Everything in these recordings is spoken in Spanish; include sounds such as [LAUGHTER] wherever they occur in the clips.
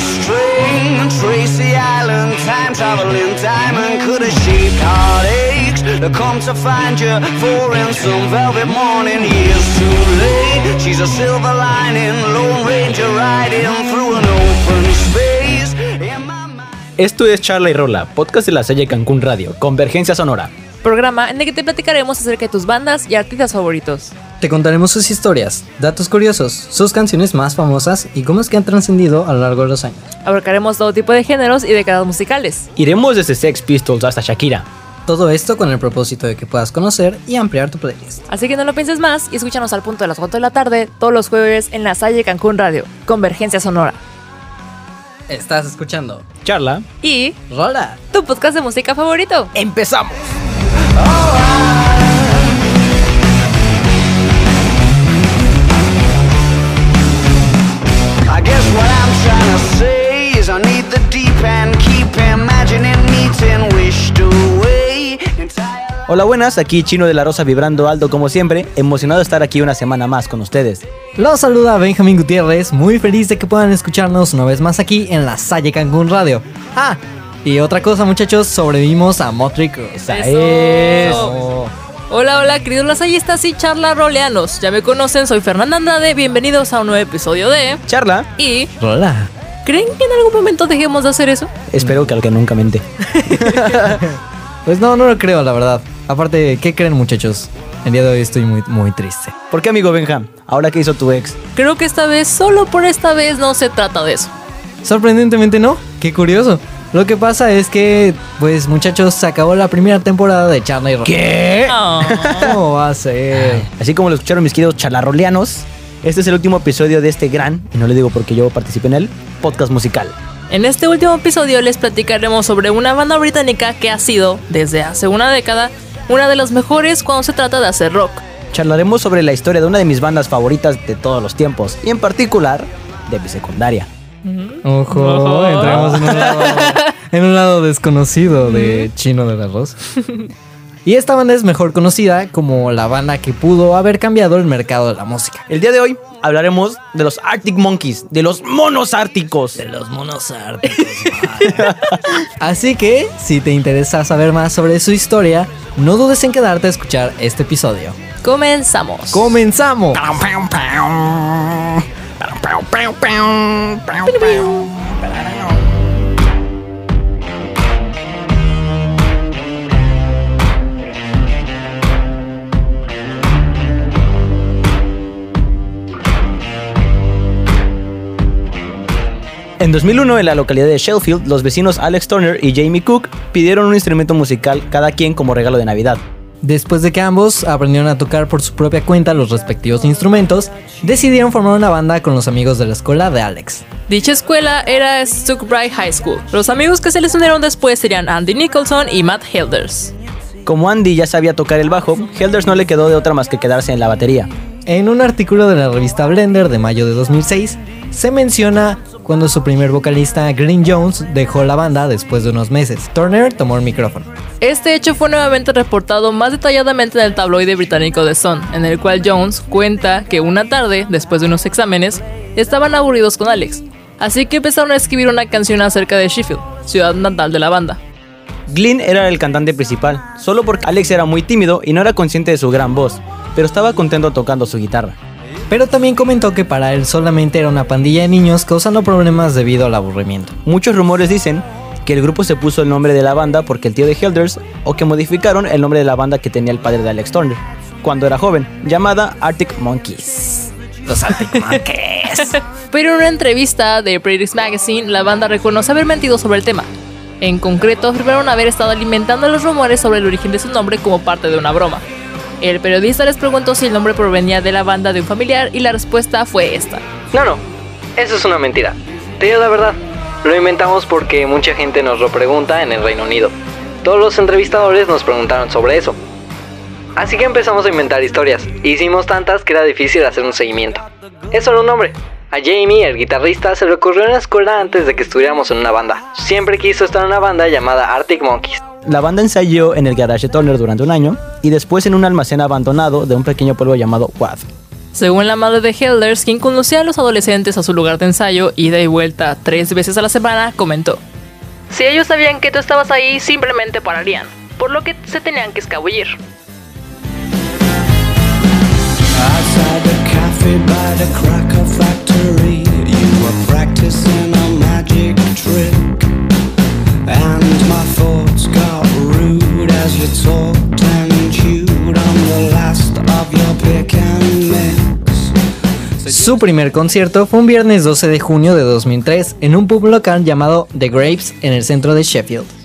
a. Tracy Island, time traveling diamond could have shaped heartaches. To come to find you for in some velvet morning. Years too late. She's a silver lining, Lone Ranger riding through an open space. Esto es Charla y Rola, podcast de la Salle Cancún Radio, Convergencia Sonora. Programa en el que te platicaremos acerca de tus bandas y artistas favoritos. Te contaremos sus historias, datos curiosos, sus canciones más famosas y cómo es que han trascendido a lo largo de los años. Abarcaremos todo tipo de géneros y décadas musicales. Iremos desde Sex Pistols hasta Shakira. Todo esto con el propósito de que puedas conocer y ampliar tu playlist. Así que no lo pienses más y escúchanos al punto de las 4 de la tarde todos los jueves en la Salle Cancún Radio, Convergencia Sonora. Estás escuchando Charla. Y Rola. tu podcast de música favorito. ¡Empezamos! Hola, buenas, aquí Chino de la Rosa vibrando alto como siempre, emocionado de estar aquí una semana más con ustedes. Los saluda Benjamín Gutiérrez, muy feliz de que puedan escucharnos una vez más aquí en la Salle Cancún Radio. Ah, y otra cosa muchachos, sobrevivimos a Crue. Esa Eso. es. Oh. Hola, hola, queridos lasallistas y charla roleanos. Ya me conocen, soy Fernanda Andrade. Bienvenidos a un nuevo episodio de. Charla. Y. Rola. ¿Creen que en algún momento dejemos de hacer eso? Espero que al que nunca mente. [LAUGHS] Pues no, no lo creo, la verdad. Aparte, ¿qué creen muchachos? El día de hoy estoy muy, muy triste. ¿Por qué, amigo Benjam? Ahora que hizo tu ex. Creo que esta vez, solo por esta vez, no se trata de eso. Sorprendentemente no, qué curioso. Lo que pasa es que, pues muchachos, se acabó la primera temporada de Charla y Rola. ¿Qué? Ah. ¿Cómo va a ser? Así como lo escucharon mis queridos charlarroleanos, este es el último episodio de este gran, y no le digo porque yo participé en él, podcast musical. En este último episodio les platicaremos sobre una banda británica que ha sido, desde hace una década, una de las mejores cuando se trata de hacer rock. Charlaremos sobre la historia de una de mis bandas favoritas de todos los tiempos, y en particular, de mi secundaria. Ojo, Ojo. entramos en un lado, [LAUGHS] en un lado desconocido de Chino del Arroz. Y esta banda es mejor conocida como la banda que pudo haber cambiado el mercado de la música. El día de hoy hablaremos de los Arctic Monkeys, de los monos árticos. los monos árticos. [LAUGHS] Así que, si te interesa saber más sobre su historia, no dudes en quedarte a escuchar este episodio. Comenzamos. ¡Comenzamos! En 2001, en la localidad de Sheffield, los vecinos Alex Turner y Jamie Cook pidieron un instrumento musical cada quien como regalo de Navidad. Después de que ambos aprendieron a tocar por su propia cuenta los respectivos instrumentos, decidieron formar una banda con los amigos de la escuela de Alex. Dicha escuela era Stokebright High School. Los amigos que se les unieron después serían Andy Nicholson y Matt Hilders. Como Andy ya sabía tocar el bajo, Helders no le quedó de otra más que quedarse en la batería. En un artículo de la revista Blender de mayo de 2006, se menciona cuando su primer vocalista Green Jones dejó la banda después de unos meses. Turner tomó el micrófono. Este hecho fue nuevamente reportado más detalladamente en el tabloide británico The Sun, en el cual Jones cuenta que una tarde, después de unos exámenes, estaban aburridos con Alex, así que empezaron a escribir una canción acerca de Sheffield, ciudad natal de la banda. Glynn era el cantante principal, solo porque Alex era muy tímido y no era consciente de su gran voz, pero estaba contento tocando su guitarra. Pero también comentó que para él solamente era una pandilla de niños causando problemas debido al aburrimiento. Muchos rumores dicen que el grupo se puso el nombre de la banda porque el tío de Helders, o que modificaron el nombre de la banda que tenía el padre de Alex Turner, cuando era joven, llamada Arctic Monkeys. Los Arctic [LAUGHS] Monkeys. Pero en una entrevista de British Magazine, la banda reconoce haber mentido sobre el tema. En concreto, afirmaron haber estado alimentando los rumores sobre el origen de su nombre como parte de una broma. El periodista les preguntó si el nombre provenía de la banda de un familiar y la respuesta fue esta. No, no, eso es una mentira. Te digo la verdad. Lo inventamos porque mucha gente nos lo pregunta en el Reino Unido. Todos los entrevistadores nos preguntaron sobre eso. Así que empezamos a inventar historias. Hicimos tantas que era difícil hacer un seguimiento. Es solo un nombre. A Jamie, el guitarrista, se le ocurrió en la escuela antes de que estuviéramos en una banda. Siempre quiso estar en una banda llamada Arctic Monkeys. La banda ensayó en el garage de Turner durante un año y después en un almacén abandonado de un pequeño pueblo llamado Wath. Según la madre de Helders, quien conducía a los adolescentes a su lugar de ensayo, ida y vuelta tres veces a la semana, comentó: Si ellos sabían que tú estabas ahí, simplemente pararían, por lo que se tenían que escabullir. Outside the cafe by the cracker Su primer concierto fue un viernes 12 de junio de 2003 en un pub local llamado The Grapes en el centro de Sheffield.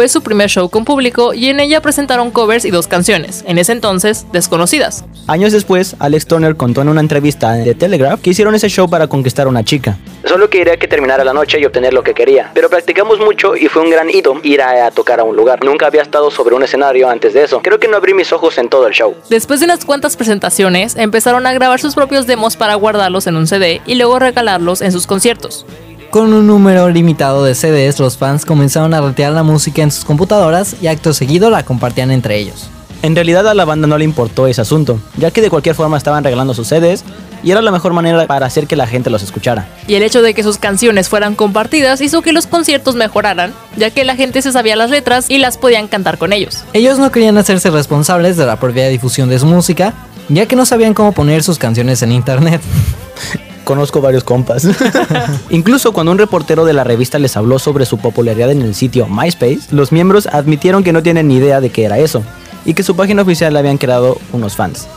Fue su primer show con público y en ella presentaron covers y dos canciones, en ese entonces desconocidas. Años después, Alex Turner contó en una entrevista de Telegraph que hicieron ese show para conquistar a una chica. Solo quería que terminara la noche y obtener lo que quería. Pero practicamos mucho y fue un gran hito ir a, a tocar a un lugar. Nunca había estado sobre un escenario antes de eso. Creo que no abrí mis ojos en todo el show. Después de unas cuantas presentaciones, empezaron a grabar sus propios demos para guardarlos en un CD y luego regalarlos en sus conciertos. Con un número limitado de CDs, los fans comenzaron a retirar la música en sus computadoras y acto seguido la compartían entre ellos. En realidad a la banda no le importó ese asunto, ya que de cualquier forma estaban regalando sus CDs y era la mejor manera para hacer que la gente los escuchara. Y el hecho de que sus canciones fueran compartidas hizo que los conciertos mejoraran, ya que la gente se sabía las letras y las podían cantar con ellos. Ellos no querían hacerse responsables de la propia difusión de su música, ya que no sabían cómo poner sus canciones en internet. [LAUGHS] Conozco varios compas. [LAUGHS] Incluso cuando un reportero de la revista les habló sobre su popularidad en el sitio MySpace, los miembros admitieron que no tienen ni idea de qué era eso y que su página oficial la habían creado unos fans.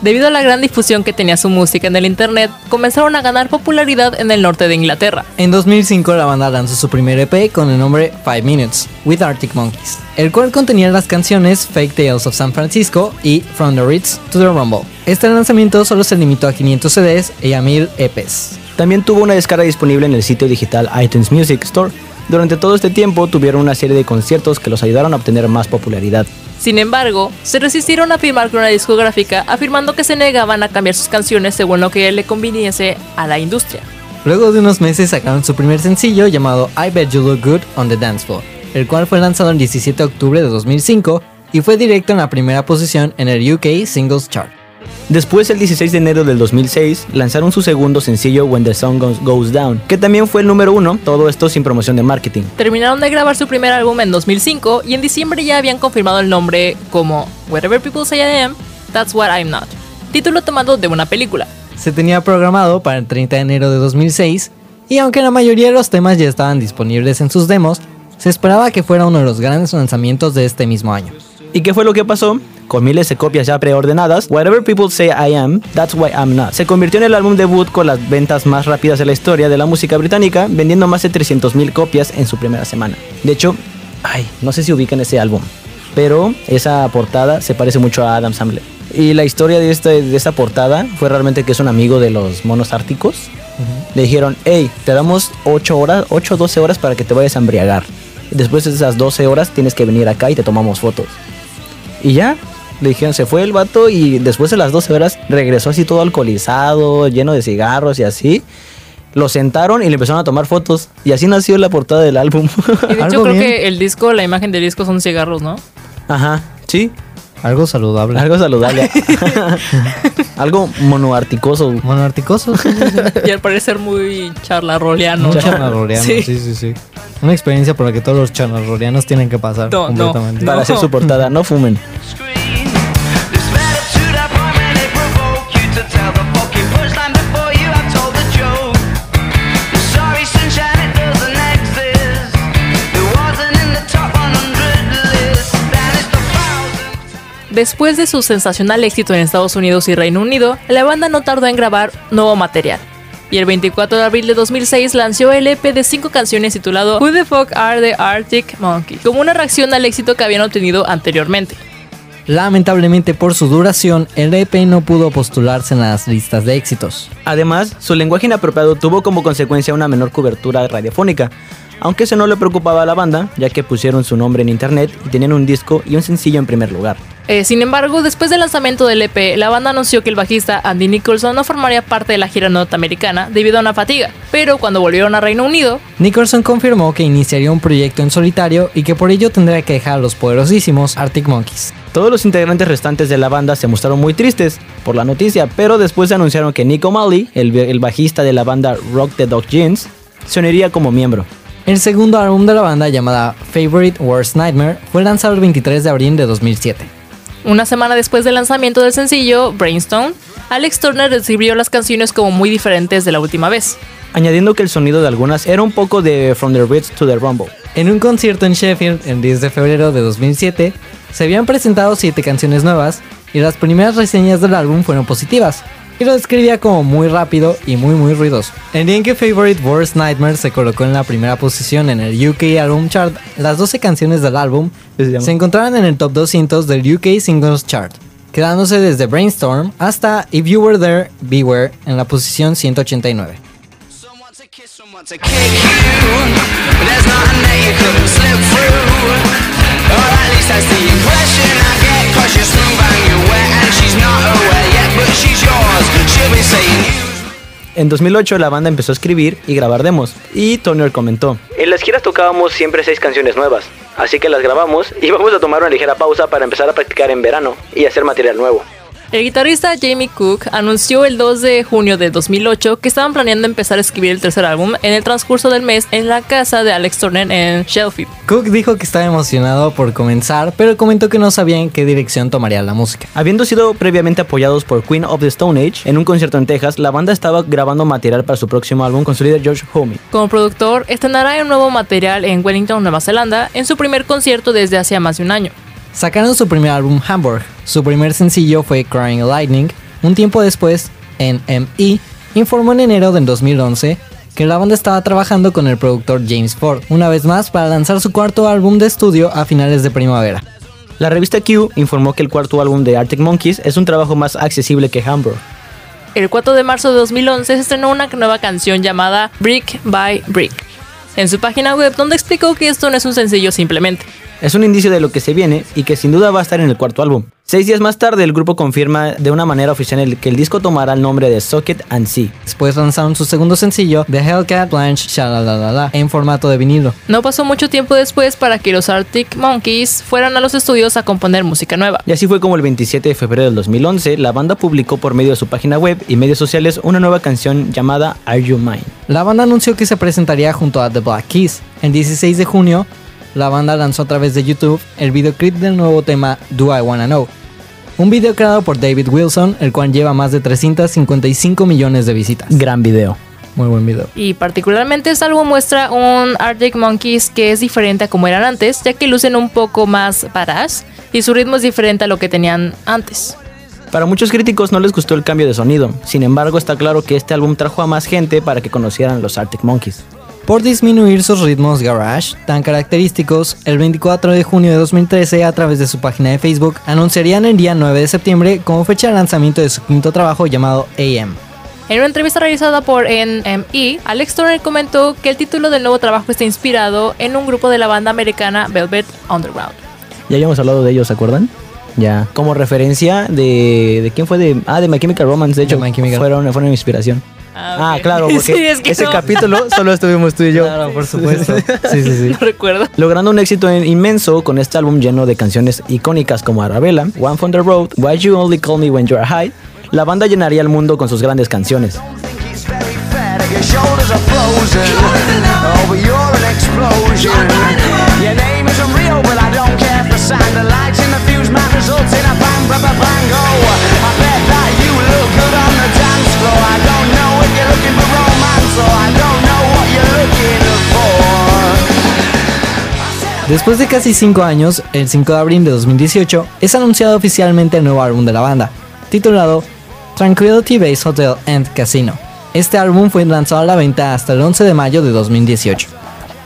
Debido a la gran difusión que tenía su música en el internet, comenzaron a ganar popularidad en el norte de Inglaterra. En 2005 la banda lanzó su primer EP con el nombre 5 Minutes with Arctic Monkeys, el cual contenía las canciones Fake Tales of San Francisco y From the Ritz to the Rumble. Este lanzamiento solo se limitó a 500 CDs y a 1000 EPs. También tuvo una descarga disponible en el sitio digital iTunes Music Store. Durante todo este tiempo tuvieron una serie de conciertos que los ayudaron a obtener más popularidad. Sin embargo, se resistieron a firmar con una discográfica afirmando que se negaban a cambiar sus canciones según lo que le conviniese a la industria. Luego de unos meses sacaron su primer sencillo llamado I Bet You Look Good on the Dance Floor, el cual fue lanzado el 17 de octubre de 2005 y fue directo en la primera posición en el UK Singles Chart. Después, el 16 de enero del 2006, lanzaron su segundo sencillo When the Sun Goes- Down, que también fue el número uno, todo esto sin promoción de marketing. Terminaron de grabar su primer álbum en 2005 y en diciembre ya habían confirmado el nombre como Whatever People Say I Am, That's What I'm Not, título tomado de una película. Se tenía programado para el 30 de enero de 2006 y aunque la mayoría de los temas ya estaban disponibles en sus demos, se esperaba que fuera uno de los grandes lanzamientos de este mismo año. ¿Y qué fue lo que pasó? Con miles de copias ya preordenadas, Whatever People Say I Am, That's Why I'm Not, se convirtió en el álbum debut con las ventas más rápidas de la historia de la música británica, vendiendo más de 300.000 copias en su primera semana. De hecho, ay, no sé si ubican ese álbum, pero esa portada se parece mucho a Adam Sandler. Y la historia de, este, de esta portada fue realmente que es un amigo de los monos árticos. Le dijeron, hey, te damos 8 horas, 8 o 12 horas para que te vayas a embriagar. Después de esas 12 horas tienes que venir acá y te tomamos fotos. Y ya, le dijeron, se fue el vato y después de las 12 horas regresó así todo alcoholizado, lleno de cigarros y así. Lo sentaron y le empezaron a tomar fotos. Y así nació la portada del álbum. Y de [LAUGHS] hecho creo bien. que el disco, la imagen del disco son cigarros, ¿no? Ajá, sí, Algo saludable. algo saludable. [LAUGHS] [LAUGHS] algo monoarticoso. Monoarticoso. sí, sí, sí. Y al parecer muy charlarroleano. Un charlarroreano, Sí. sí. sí, sí, Una experiencia por la que todos los charlarroreanos tienen que pasar No, no. completamente. Para hacer su portada, no fumen. Después de su sensacional éxito en Estados Unidos y Reino Unido, la banda no tardó en grabar nuevo material. Y el 24 de abril de 2006 lanzó el EP de 5 canciones titulado Who the Fuck Are the Arctic Monkeys, como una reacción al éxito que habían obtenido anteriormente. Lamentablemente por su duración, el EP no pudo postularse en las listas de éxitos. Además, su lenguaje inapropiado tuvo como consecuencia una menor cobertura radiofónica, aunque eso no le preocupaba a la banda, ya que pusieron su nombre en internet y tenían un disco y un sencillo en primer lugar. Eh, sin embargo, después del lanzamiento del EP, la banda anunció que el bajista Andy Nicholson no formaría parte de la gira norteamericana debido a una fatiga, pero cuando volvieron a Reino Unido, Nicholson confirmó que iniciaría un proyecto en solitario y que por ello tendría que dejar a los poderosísimos Arctic Monkeys. Todos los integrantes restantes de la banda se mostraron muy tristes por la noticia, pero después anunciaron que Nick O'Malley, el, el bajista de la banda Rock the Dog Jeans, se uniría como miembro. El segundo álbum de la banda, llamada Favorite Worst Nightmare, fue lanzado el 23 de abril de 2007. Una semana después del lanzamiento del sencillo, Brainstorm, Alex Turner describió las canciones como muy diferentes de la última vez. añadiendo que el sonido de algunas era un poco de From the Ritz to the Rumble. En un concierto en Sheffield el 10 de febrero de 2007, se habían presentado 7 canciones nuevas y las primeras reseñas del álbum fueron positivas, y lo describía como muy rápido y muy muy ruidoso. El día en que Favorite Worst Nightmare se colocó en la primera posición en el UK Album Chart, las 12 canciones del álbum Se encontraban en el top 200 del UK Singles Chart, quedándose desde Brainstorm hasta If You Were There, Beware en la posición 189. En 2008 la banda empezó a escribir y grabar demos, y Turner comentó, En las giras tocábamos siempre seis canciones nuevas, así que las grabamos y [LAUGHS] vamos a tomar una ligera pausa para empezar a practicar en verano y hacer material nuevo. El guitarrista Jamie Cook anunció el 2 de junio de 2008 que estaban planeando empezar a escribir el tercer álbum en el transcurso del mes en la casa de Alex Turner en Sheffield. Cook dijo que estaba emocionado por comenzar, pero comentó que no sabía en qué dirección tomaría la música. Habiendo sido previamente apoyados por Queen of the Stone Age en un concierto en Texas, la banda estaba grabando material para su próximo álbum con su líder George Homme. Como productor, estrenará un nuevo material en Wellington, Nueva Zelanda, en su primer concierto desde hacía más de un año. Sacaron su primer álbum Hamburg. Su primer sencillo fue Crying Lightning. Un tiempo después, NME informó en enero del 2011 que la banda estaba trabajando con el productor James Ford, una vez más para lanzar su cuarto álbum de estudio a finales de primavera. La revista Q informó que el cuarto álbum de Arctic Monkeys es un trabajo más accesible que Hamburg. El 4 de marzo de 2011 se estrenó una nueva canción llamada Brick by Brick en su página web donde explicó que esto no es un sencillo simplemente. Es un indicio de lo que se viene y que sin duda va a estar en el cuarto álbum. Seis días más tarde, el grupo confirma de una manera oficial que el disco tomará el nombre de Socket and See. Después lanzaron su segundo sencillo, The Hellcat Blanche en formato de vinilo. No pasó mucho tiempo después para que los Arctic Monkeys fueran a los estudios a componer música nueva. Y así fue como el 27 de febrero del 2011, la banda publicó por medio de su página web y medios sociales una nueva canción llamada Are You Mine? La banda anunció que se presentaría junto a The Black Keys. El 16 de junio, la banda lanzó a través de YouTube el videoclip del nuevo tema Do I Wanna Know. Un video creado por David Wilson, el cual lleva más de 355 millones de visitas. Gran video. Muy buen video. Y particularmente este álbum muestra un Arctic Monkeys que es diferente a como eran antes, ya que lucen un poco más badass y su ritmo es diferente a lo que tenían antes. Para muchos críticos no les gustó el cambio de sonido, sin embargo está claro que este álbum trajo a más gente para que conocieran los Arctic Monkeys. Por disminuir sus ritmos garage tan característicos, el 24 de junio de 2013 a través de su página de Facebook anunciarían el día 9 de septiembre como fecha de lanzamiento de su quinto trabajo llamado AM. En una entrevista realizada por NME, Alex Turner comentó que el título del nuevo trabajo está inspirado en un grupo de la banda americana Velvet Underground. Ya habíamos hablado de ellos, ¿se acuerdan? Ya. Como referencia de... ¿De quién fue? De, ah, de My Chemical Romance, de hecho. My Chemical. Fueron, fueron mi inspiración. Ah, ok. claro, [LAUGHS] porque Sí, es que ese no- capítulo solo estuvimos tú y yo. Claro, por supuesto. Sí, sí, sí. [LAUGHS] No recuerdo. Logrando un éxito en- inmenso con este álbum lleno de canciones icónicas como Arabella, One from the Road, Why You Only Call Me When You're High, la banda llenaría el mundo con sus grandes canciones. Después de casi 5 años, el 5 de abril de 2018, es anunciado oficialmente el nuevo álbum de la banda, titulado Tranquility Base Hotel and Casino. Este álbum fue lanzado a la venta hasta el 11 de mayo de 2018.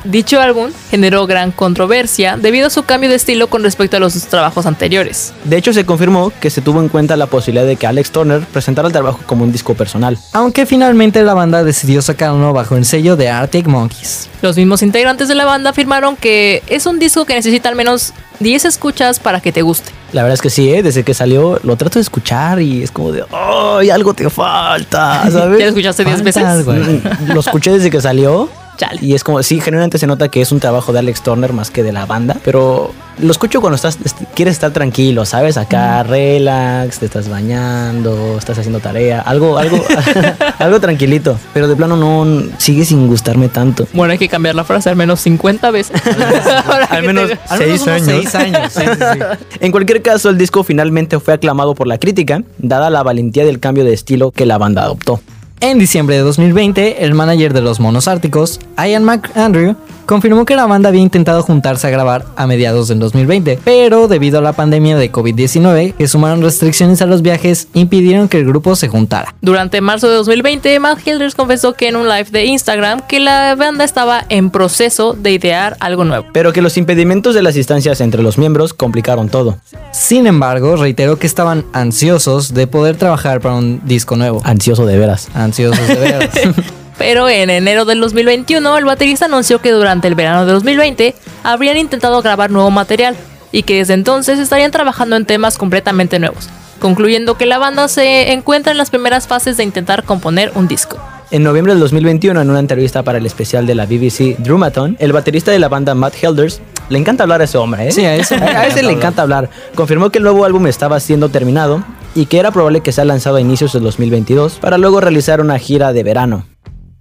Dicho álbum generó gran controversia debido a su cambio de estilo con respecto a los trabajos anteriores. De hecho, se confirmó que se tuvo en cuenta la posibilidad de que Alex Turner presentara el trabajo como un disco personal. Aunque finalmente la banda decidió sacarlo bajo el sello de Arctic Monkeys. Los mismos integrantes de la banda afirmaron que es un disco que necesita al menos 10 escuchas para que te guste. La verdad es que sí, ¿eh? desde que salió lo trato de escuchar y es como de, ¡ay, algo te falta! [LAUGHS] ¿Ya lo ¿Sabes? escuchaste 10 Falta veces? algo. Mm, lo escuché desde que salió Chale. Y es como, sí, generalmente se nota que es un trabajo de Alex Turner más que de la banda, pero lo escucho cuando estás, est- quieres estar tranquilo, ¿sabes? Acá relax, te estás bañando, estás haciendo tarea, algo, algo, [LAUGHS] algo tranquilito. Pero de plano no sigue sin gustarme tanto. Bueno, hay que cambiar la frase al menos 50 veces. [LAUGHS] [LAUGHS] Al menos te- Al menos Seis unos años. seis años. Sí, sí, sí. En cualquier caso, el disco finalmente fue aclamado por la crítica, dada la valentía del cambio de estilo que la banda adoptó. En diciembre de 2020, el manager de los Monos Árticos, Ian McAndrew, confirmó que la banda había intentado juntarse a grabar a mediados del 2020, pero debido a la pandemia de COVID-19, que sumaron restricciones a los viajes, impidieron que el grupo se juntara. Durante marzo de 2020, Matt Hilders confesó que en un live de Instagram que la banda estaba en proceso de idear algo nuevo. Pero que los impedimentos de las distancias entre los miembros complicaron todo. Sin embargo, reiteró que estaban ansiosos de poder trabajar para un disco nuevo. Ansioso de veras. Ansiosos de veras. [LAUGHS] Pero en enero del 2021, el baterista anunció que durante el verano de 2020 habrían intentado grabar nuevo material y que desde entonces estarían trabajando en temas completamente nuevos, concluyendo que la banda se encuentra en las primeras fases de intentar componer un disco. En noviembre del 2021, en una entrevista para el especial de la BBC Drumathon, el baterista de la banda Matt Helders, le encanta hablar a ese hombre, ¿eh? Sí, a ese [LAUGHS] a ese le encanta hablar. Confirmó que el nuevo álbum estaba siendo terminado y que era probable que sea lanzado a inicios del 2022 para luego realizar una gira de verano.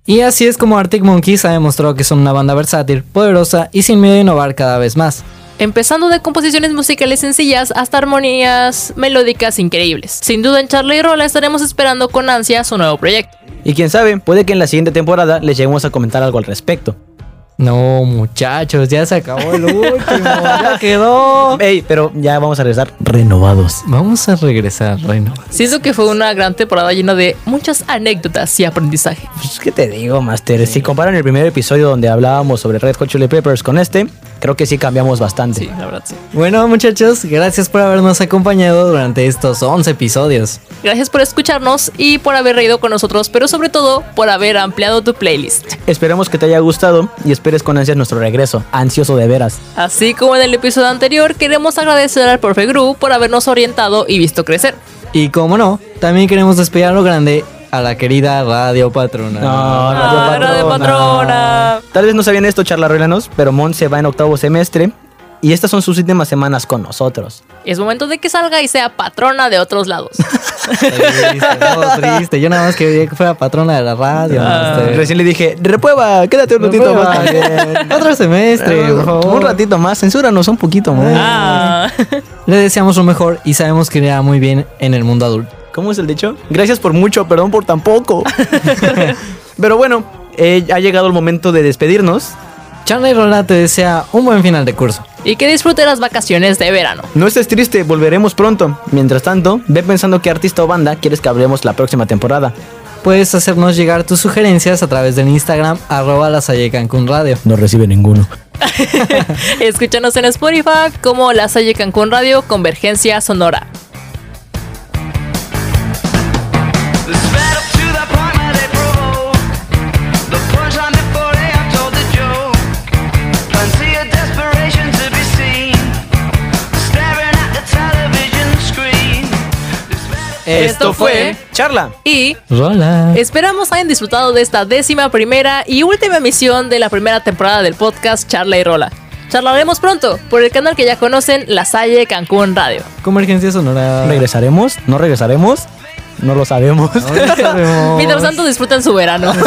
Y así es como Arctic Monkeys ha demostrado que son una banda versátil, poderosa y sin miedo a innovar cada vez más. Empezando de composiciones musicales sencillas hasta armonías melódicas increíbles. Sin duda en Charlie y Rolla estaremos esperando con ansia su nuevo proyecto. Y quién sabe, puede que en la siguiente temporada les lleguemos a comentar algo al respecto. No, muchachos, ya se acabó el último, ya quedó. Ey, pero ya vamos a regresar renovados. Vamos a regresar, Reino. Siento que fue una gran temporada llena de muchas anécdotas y aprendizaje. Pues, ¿qué te digo, Master? Si comparan el primer episodio donde hablábamos sobre Red Hot Chili Peppers con este, creo que sí cambiamos bastante. Sí, la verdad sí. Bueno, muchachos, gracias por habernos acompañado durante estos 11 episodios. Gracias por escucharnos y por haber reído con nosotros, pero sobre todo por haber ampliado tu playlist. Esperemos que te haya gustado y esperes con ansias nuestro regreso, ansioso de veras. Así como en el episodio anterior, queremos agradecer al profe Gru por habernos orientado y visto crecer. Y como no, también queremos despedir a lo grande a la querida Radio Patrona. Ah, Radio Patrona. Tal vez no sabían esto, charlarruelanos, pero Mon se va en octavo semestre y estas son sus últimas semanas con nosotros. Es momento de que salga y sea patrona de otros lados. [LAUGHS] Triste, no, triste. Yo nada más quería que fuera patrona de la radio. Ah. Recién le dije, reprueba, quédate un ratito más. [LAUGHS] bien. Otro semestre, por favor. Un ratito más, censúranos un poquito más. Ah. Le deseamos lo mejor y sabemos que irá muy bien en el mundo adulto. ¿Cómo es el dicho? Gracias por mucho, perdón por tan poco. [LAUGHS] Pero bueno, eh, ha llegado el momento de despedirnos. Charla y Rola te desea un buen final de curso. Y que disfrute las vacaciones de verano. No estés triste, volveremos pronto. Mientras tanto, ve pensando qué artista o banda quieres que hablemos la próxima temporada. Puedes hacernos llegar tus sugerencias a través del Instagram arroba Cancún Radio. No recibe ninguno. [LAUGHS] Escúchanos en Spotify como La Salle Cancún Radio Convergencia Sonora. Esto fue Charla. Y Rola. esperamos hayan disfrutado de esta décima primera y última emisión de la primera temporada del podcast Charla y Rola. Charlaremos pronto por el canal que ya conocen, La Salle Cancún Radio. Convergencia Sonora. ¿Regresaremos? ¿No regresaremos? No lo sabemos. No lo sabemos. Mientras tanto disfruten su verano. [LAUGHS]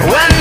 When